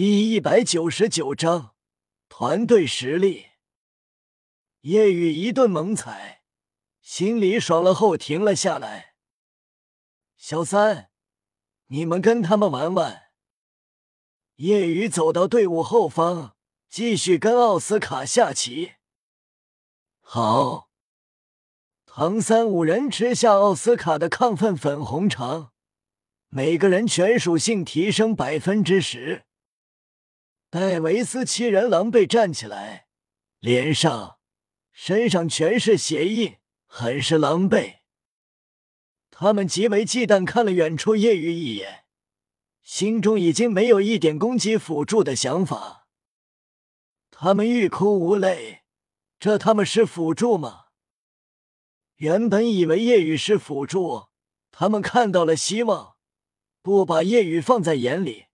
第一百九十九章团队实力。夜雨一顿猛踩，心里爽了后停了下来。小三，你们跟他们玩玩。夜雨走到队伍后方，继续跟奥斯卡下棋。好，唐三五人吃下奥斯卡的亢奋粉红肠，每个人全属性提升百分之十。戴维斯七人狼狈站起来，脸上、身上全是血印，很是狼狈。他们极为忌惮看了远处夜雨一眼，心中已经没有一点攻击辅助的想法。他们欲哭无泪，这他妈是辅助吗？原本以为夜雨是辅助，他们看到了希望，不把夜雨放在眼里。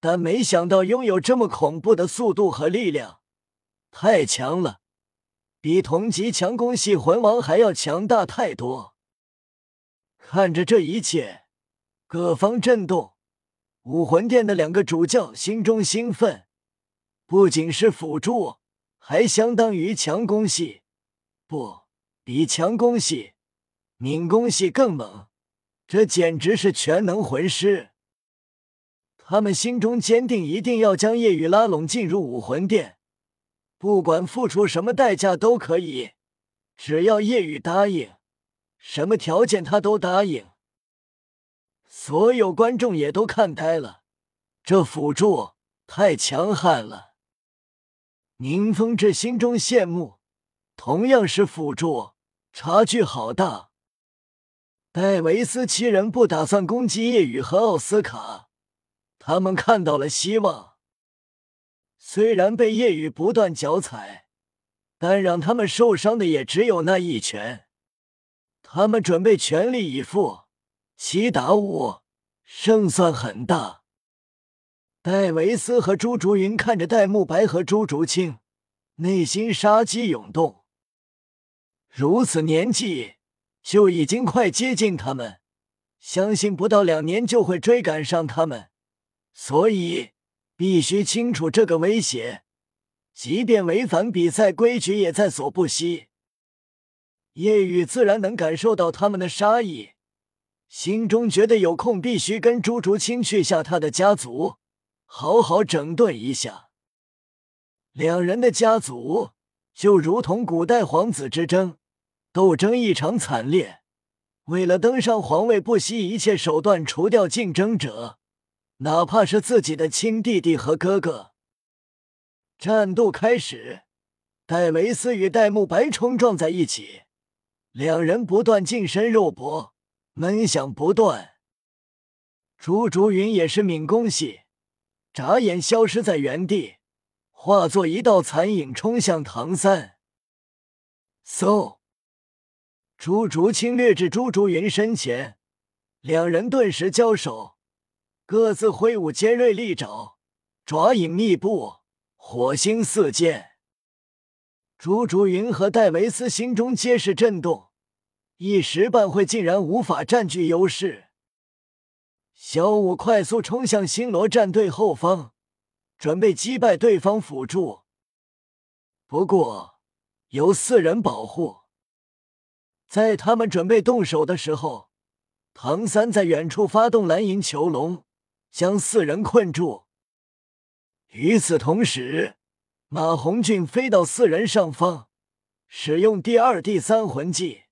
但没想到拥有这么恐怖的速度和力量，太强了，比同级强攻系魂王还要强大太多。看着这一切，各方震动，武魂殿的两个主教心中兴奋，不仅是辅助，还相当于强攻系，不比强攻系，敏攻系更猛，这简直是全能魂师。他们心中坚定，一定要将夜雨拉拢进入武魂殿，不管付出什么代价都可以，只要夜雨答应，什么条件他都答应。所有观众也都看呆了，这辅助太强悍了。宁风致心中羡慕，同样是辅助，差距好大。戴维斯七人不打算攻击夜雨和奥斯卡。他们看到了希望，虽然被夜雨不断脚踩，但让他们受伤的也只有那一拳。他们准备全力以赴，七打五，胜算很大。戴维斯和朱竹云看着戴沐白和朱竹清，内心杀机涌动。如此年纪就已经快接近他们，相信不到两年就会追赶上他们。所以必须清楚这个威胁，即便违反比赛规矩也在所不惜。叶雨自然能感受到他们的杀意，心中觉得有空必须跟朱竹清去下他的家族，好好整顿一下。两人的家族就如同古代皇子之争，斗争异常惨烈，为了登上皇位，不惜一切手段除掉竞争者。哪怕是自己的亲弟弟和哥哥。战斗开始，戴维斯与戴沐白冲撞在一起，两人不断近身肉搏，闷响不断。朱竹云也是敏攻系，眨眼消失在原地，化作一道残影冲向唐三。嗖！朱竹清掠至朱竹云身前，两人顿时交手。各自挥舞尖锐利爪，爪影密布，火星四溅。朱竹云和戴维斯心中皆是震动，一时半会竟然无法占据优势。小五快速冲向星罗战队后方，准备击败对方辅助。不过有四人保护，在他们准备动手的时候，唐三在远处发动蓝银囚笼。将四人困住。与此同时，马红俊飞到四人上方，使用第二、第三魂技。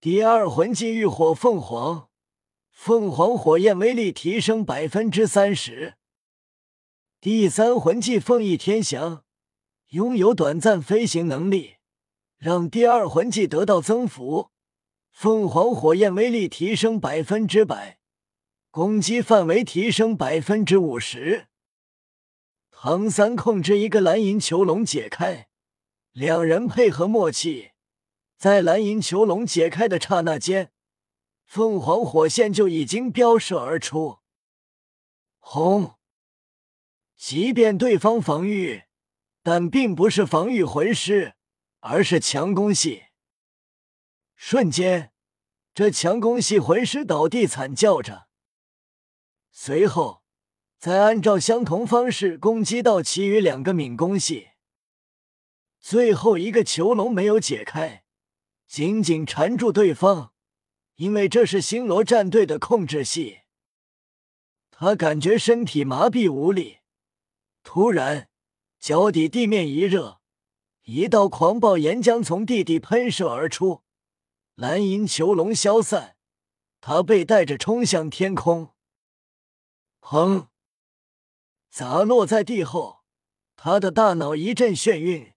第二魂技浴火凤凰，凤凰火焰威力提升百分之三十。第三魂技凤翼天翔，拥有短暂飞行能力，让第二魂技得到增幅。凤凰火焰威力提升百分之百。攻击范围提升百分之五十。唐三控制一个蓝银囚笼解开，两人配合默契，在蓝银囚笼解开的刹那间，凤凰火线就已经飙射而出。轰！即便对方防御，但并不是防御魂师，而是强攻系。瞬间，这强攻系魂师倒地惨叫着。随后，再按照相同方式攻击到其余两个敏攻系。最后一个囚笼没有解开，紧紧缠住对方，因为这是星罗战队的控制系。他感觉身体麻痹无力，突然脚底地面一热，一道狂暴岩浆从地底喷射而出，蓝银囚笼消散，他被带着冲向天空，砰！砸落在地后，他的大脑一阵眩晕。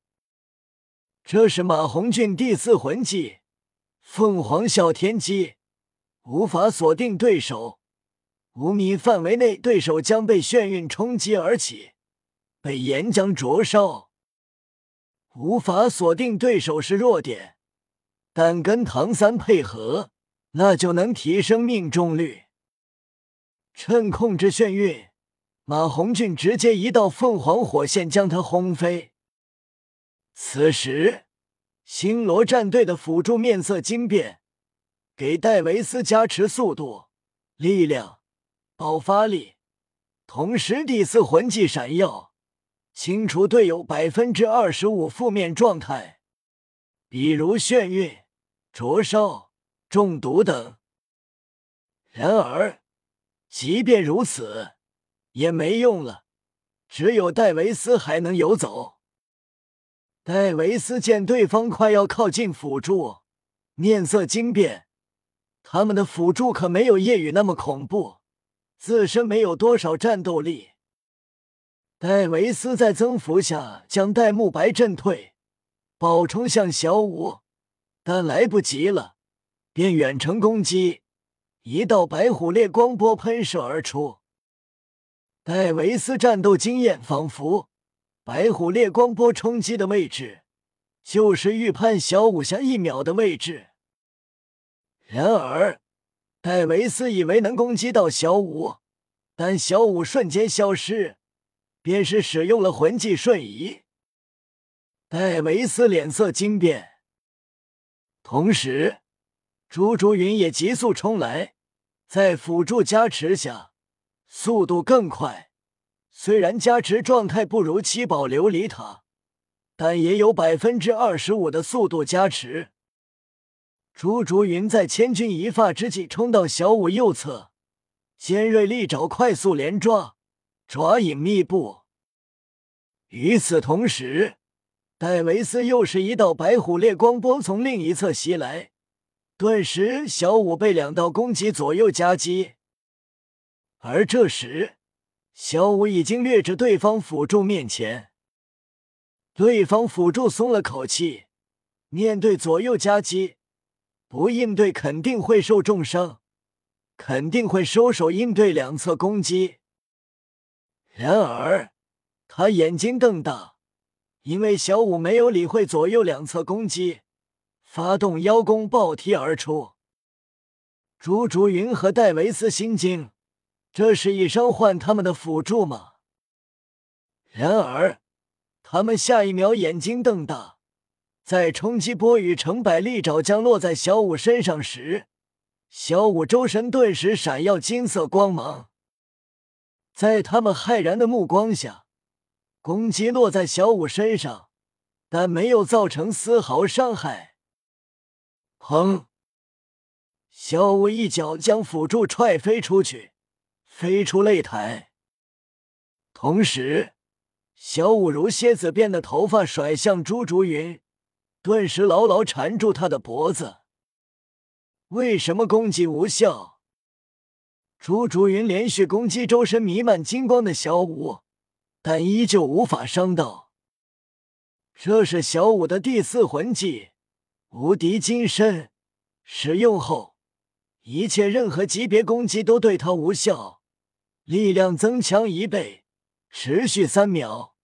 这是马红俊第四魂技“凤凰啸天机”，无法锁定对手。五米范围内，对手将被眩晕冲击而起，被岩浆灼烧。无法锁定对手是弱点，但跟唐三配合，那就能提升命中率。趁控制眩晕，马红俊直接一道凤凰火线将他轰飞。此时，星罗战队的辅助面色惊变，给戴维斯加持速度、力量。爆发力，同时第四魂技闪耀，清除队友百分之二十五负面状态，比如眩晕、灼烧、中毒等。然而，即便如此，也没用了，只有戴维斯还能游走。戴维斯见对方快要靠近辅助，面色惊变。他们的辅助可没有夜雨那么恐怖。自身没有多少战斗力，戴维斯在增幅下将戴沐白震退，暴冲向小五，但来不及了，便远程攻击，一道白虎烈光波喷射而出。戴维斯战斗经验仿佛，白虎烈光波冲击的位置就是预判小五下一秒的位置，然而。戴维斯以为能攻击到小五，但小五瞬间消失，便是使用了魂技瞬移。戴维斯脸色惊变，同时朱竹云也急速冲来，在辅助加持下，速度更快。虽然加持状态不如七宝琉璃塔，但也有百分之二十五的速度加持。朱竹云在千钧一发之际冲到小五右侧，尖锐利爪快速连抓，爪影密布。与此同时，戴维斯又是一道白虎烈光波从另一侧袭来，顿时小五被两道攻击左右夹击。而这时，小五已经掠至对方辅助面前，对方辅助松了口气，面对左右夹击。不应对肯定会受重伤，肯定会收手应对两侧攻击。然而他眼睛瞪大，因为小五没有理会左右两侧攻击，发动妖功暴踢而出。朱竹云和戴维斯心惊，这是一伤换他们的辅助吗？然而他们下一秒眼睛瞪大。在冲击波与成百利爪降落在小五身上时，小五周身顿时闪耀金色光芒。在他们骇然的目光下，攻击落在小五身上，但没有造成丝毫伤害。砰！小五一脚将辅助踹飞出去，飞出擂台。同时，小五如蝎子变的头发甩向朱竹云。顿时牢牢缠住他的脖子。为什么攻击无效？朱竹云连续攻击周身弥漫金光的小五，但依旧无法伤到。这是小五的第四魂技“无敌金身”，使用后，一切任何级别攻击都对他无效，力量增强一倍，持续三秒，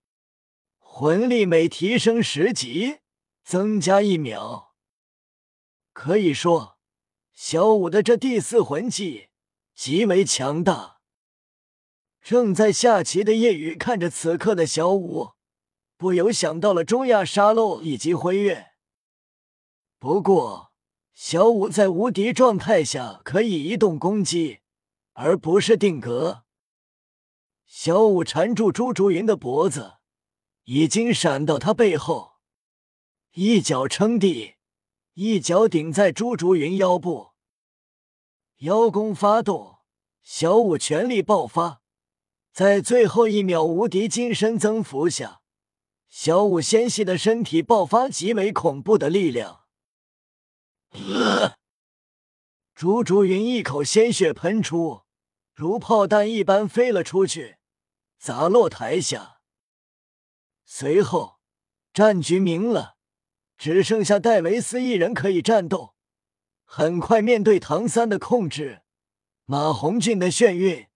魂力每提升十级。增加一秒，可以说，小五的这第四魂技极为强大。正在下棋的夜雨看着此刻的小五，不由想到了中亚沙漏以及辉月。不过，小五在无敌状态下可以移动攻击，而不是定格。小五缠住朱竹云的脖子，已经闪到他背后，一脚撑地，一脚顶在朱竹云腰部，腰弓发动，小五全力爆发，在最后一秒无敌金身增幅下，小五纤细的身体爆发极为恐怖的力量。朱竹云一口鲜血喷出，如炮弹一般飞了出去，砸落台下。随后，战局明了，只剩下戴维斯一人可以战斗。很快，面对唐三的控制，马红俊的眩晕，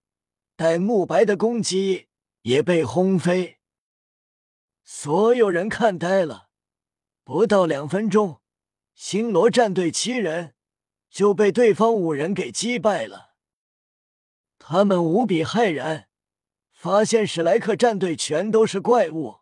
戴沐白的攻击也被轰飞。所有人看呆了，不到两分钟。星罗战队七人就被对方五人给击败了，他们无比骇然，发现史莱克战队全都是怪物。